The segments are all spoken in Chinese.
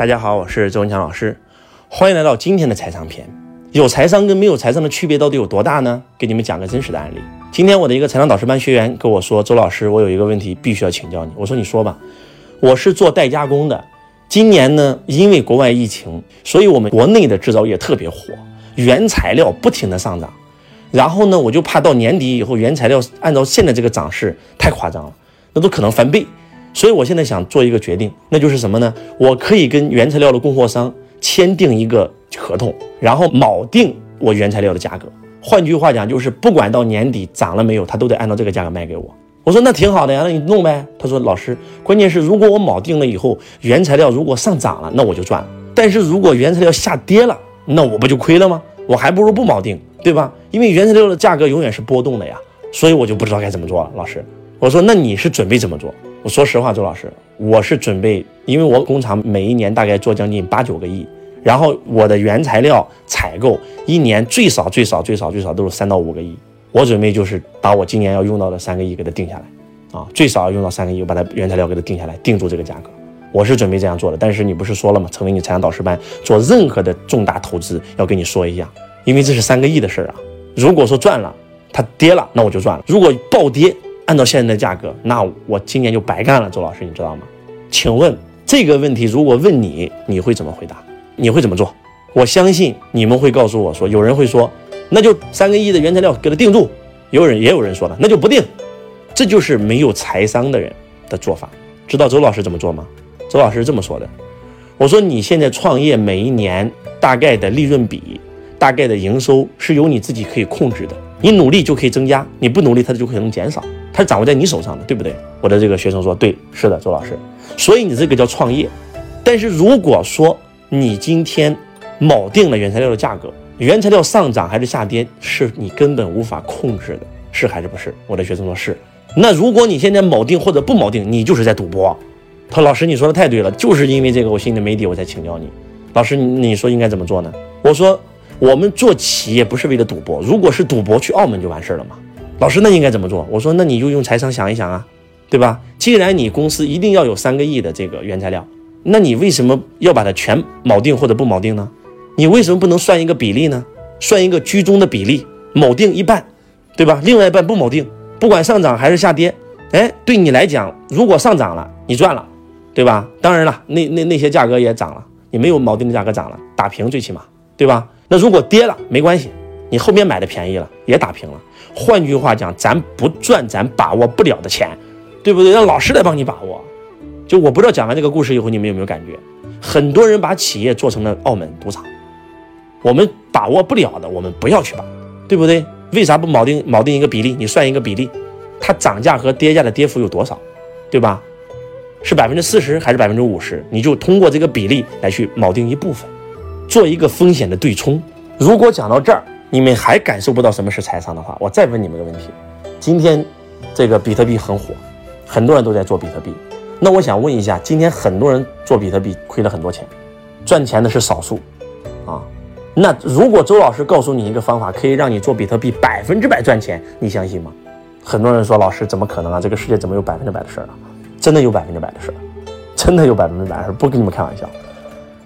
大家好，我是周文强老师，欢迎来到今天的财商篇。有财商跟没有财商的区别到底有多大呢？给你们讲个真实的案例。今天我的一个财商导师班学员跟我说：“周老师，我有一个问题必须要请教你。”我说：“你说吧。”我是做代加工的，今年呢，因为国外疫情，所以我们国内的制造业特别火，原材料不停的上涨。然后呢，我就怕到年底以后，原材料按照现在这个涨势太夸张了，那都可能翻倍。所以，我现在想做一个决定，那就是什么呢？我可以跟原材料的供货商签订一个合同，然后锚定我原材料的价格。换句话讲，就是不管到年底涨了没有，他都得按照这个价格卖给我。我说那挺好的呀，那你弄呗。他说老师，关键是如果我锚定了以后，原材料如果上涨了，那我就赚了；但是如果原材料下跌了，那我不就亏了吗？我还不如不锚定，对吧？因为原材料的价格永远是波动的呀，所以我就不知道该怎么做了。老师，我说那你是准备怎么做？我说实话，周老师，我是准备，因为我工厂每一年大概做将近八九个亿，然后我的原材料采购一年最少最少最少最少都是三到五个亿，我准备就是把我今年要用到的三个亿给它定下来，啊，最少要用到三个亿，我把它原材料给它定下来，定住这个价格，我是准备这样做的。但是你不是说了吗？成为你财商导师班做任何的重大投资，要跟你说一下，因为这是三个亿的事儿啊。如果说赚了，它跌了，那我就赚了；如果暴跌，按照现在的价格，那我今年就白干了。周老师，你知道吗？请问这个问题如果问你，你会怎么回答？你会怎么做？我相信你们会告诉我说，有人会说，那就三个亿的原材料给他定住；有人也有人说了，那就不定。这就是没有财商的人的做法。知道周老师怎么做吗？周老师是这么说的：我说你现在创业每一年大概的利润比、大概的营收是由你自己可以控制的，你努力就可以增加，你不努力它就可能减少。它是掌握在你手上的，对不对？我的这个学生说，对，是的，周老师。所以你这个叫创业。但是如果说你今天锚定了原材料的价格，原材料上涨还是下跌，是你根本无法控制的，是还是不是？我的学生说是。那如果你现在锚定或者不锚定，你就是在赌博。他说老师，你说的太对了，就是因为这个我心里没底，我才请教你。老师，你说应该怎么做呢？我说我们做企业不是为了赌博，如果是赌博，去澳门就完事儿了嘛。老师，那应该怎么做？我说，那你就用财商想一想啊，对吧？既然你公司一定要有三个亿的这个原材料，那你为什么要把它全锚定或者不锚定呢？你为什么不能算一个比例呢？算一个居中的比例，锚定一半，对吧？另外一半不锚定，不管上涨还是下跌，哎，对你来讲，如果上涨了，你赚了，对吧？当然了，那那那些价格也涨了，你没有锚定的价格涨了，打平最起码，对吧？那如果跌了，没关系。你后面买的便宜了，也打平了。换句话讲，咱不赚咱把握不了的钱，对不对？让老师来帮你把握。就我不知道讲完这个故事以后，你们有没有感觉？很多人把企业做成了澳门赌场。我们把握不了的，我们不要去把，对不对？为啥不锚定锚定一个比例？你算一个比例，它涨价和跌价的跌幅有多少，对吧？是百分之四十还是百分之五十？你就通过这个比例来去锚定一部分，做一个风险的对冲。如果讲到这儿，你们还感受不到什么是财商的话，我再问你们个问题：今天这个比特币很火，很多人都在做比特币。那我想问一下，今天很多人做比特币亏了很多钱，赚钱的是少数啊。那如果周老师告诉你一个方法，可以让你做比特币百分之百赚钱，你相信吗？很多人说老师怎么可能啊？这个世界怎么有百分之百的事儿啊？真的有百分之百的事儿，真的有百分之百的事儿，不跟你们开玩笑。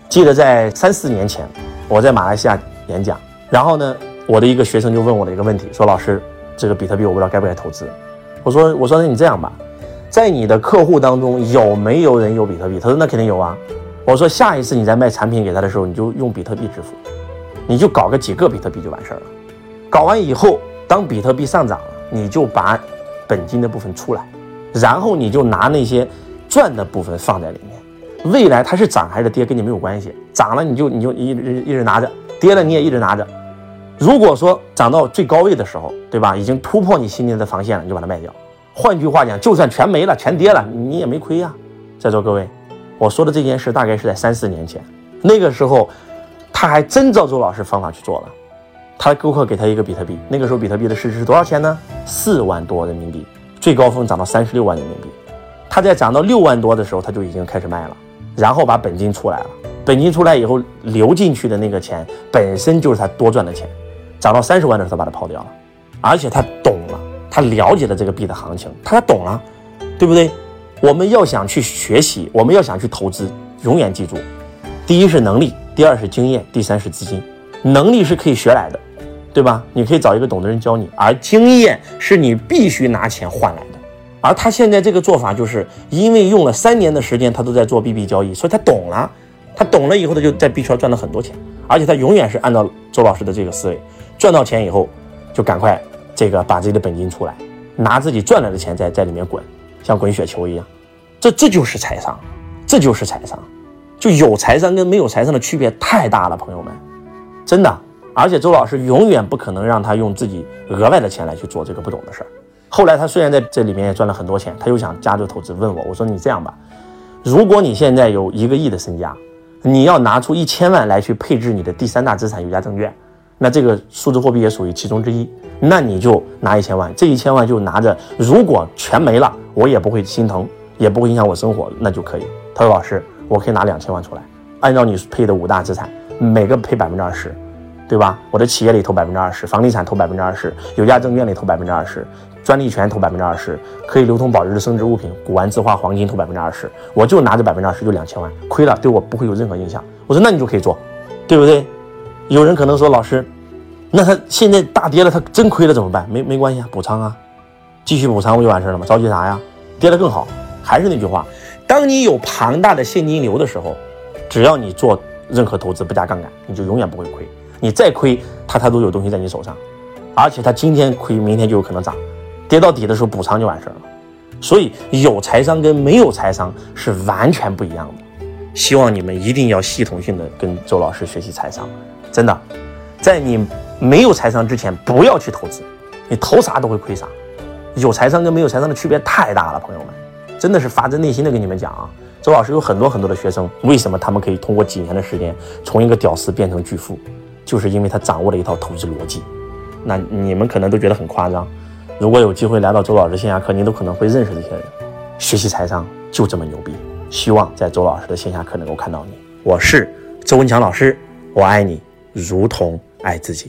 记得在三四年前，我在马来西亚演讲，然后呢。我的一个学生就问我的一个问题，说：“老师，这个比特币我不知道该不该投资。”我说：“我说那你这样吧，在你的客户当中有没有人有比特币？”他说：“那肯定有啊。”我说：“下一次你在卖产品给他的时候，你就用比特币支付，你就搞个几个比特币就完事儿了。搞完以后，当比特币上涨了，你就把本金的部分出来，然后你就拿那些赚的部分放在里面。未来它是涨还是跌跟你没有关系，涨了你就你就一直一直拿着，跌了你也一直拿着。”如果说涨到最高位的时候，对吧？已经突破你心里的防线了，你就把它卖掉。换句话讲，就算全没了、全跌了，你也没亏呀。在座各位，我说的这件事大概是在三四年前，那个时候他还真照周老师方法去做了。他顾客给他一个比特币，那个时候比特币的市值是多少钱呢？四万多人民币，最高峰涨到三十六万人民币。他在涨到六万多的时候，他就已经开始卖了，然后把本金出来了。本金出来以后流进去的那个钱，本身就是他多赚的钱。涨到三十万的时候，他把它抛掉了，而且他懂了，他了解了这个币的行情，他懂了，对不对？我们要想去学习，我们要想去投资，永远记住，第一是能力，第二是经验，第三是资金。能力是可以学来的，对吧？你可以找一个懂的人教你，而经验是你必须拿钱换来的。而他现在这个做法，就是因为用了三年的时间，他都在做 B 币交易，所以他懂了。他懂了以后，他就在币圈赚了很多钱，而且他永远是按照周老师的这个思维，赚到钱以后就赶快这个把自己的本金出来，拿自己赚来的钱在在里面滚，像滚雪球一样。这这就是财商，这就是财商。就有财商跟没有财商的区别太大了，朋友们，真的。而且周老师永远不可能让他用自己额外的钱来去做这个不懂的事儿。后来他虽然在这里面也赚了很多钱，他又想加入投资，问我，我说你这样吧，如果你现在有一个亿的身家。你要拿出一千万来去配置你的第三大资产有价证券，那这个数字货币也属于其中之一。那你就拿一千万，这一千万就拿着，如果全没了，我也不会心疼，也不会影响我生活，那就可以。他说：“老师，我可以拿两千万出来，按照你配的五大资产，每个配百分之二十，对吧？我的企业里投百分之二十，房地产投百分之二十，有价证券里投百分之二十。”专利权投百分之二十，可以流通保值的升值物品，古玩字画、黄金投百分之二十，我就拿着百分之二十，就两千万，亏了对我不会有任何影响。我说那你就可以做，对不对？有人可能说老师，那他现在大跌了，他真亏了怎么办？没没关系啊，补仓啊，继续补仓不就完事了吗？着急啥呀？跌得更好。还是那句话，当你有庞大的现金流的时候，只要你做任何投资不加杠杆，你就永远不会亏。你再亏，它它都有东西在你手上，而且它今天亏，明天就有可能涨。跌到底的时候补仓就完事儿了，所以有财商跟没有财商是完全不一样的。希望你们一定要系统性的跟周老师学习财商，真的，在你没有财商之前不要去投资，你投啥都会亏啥。有财商跟没有财商的区别太大了，朋友们，真的是发自内心的跟你们讲啊。周老师有很多很多的学生，为什么他们可以通过几年的时间从一个屌丝变成巨富，就是因为他掌握了一套投资逻辑。那你们可能都觉得很夸张。如果有机会来到周老师线下课，您都可能会认识这些人。学习财商就这么牛逼，希望在周老师的线下课能够看到你。我是周文强老师，我爱你如同爱自己。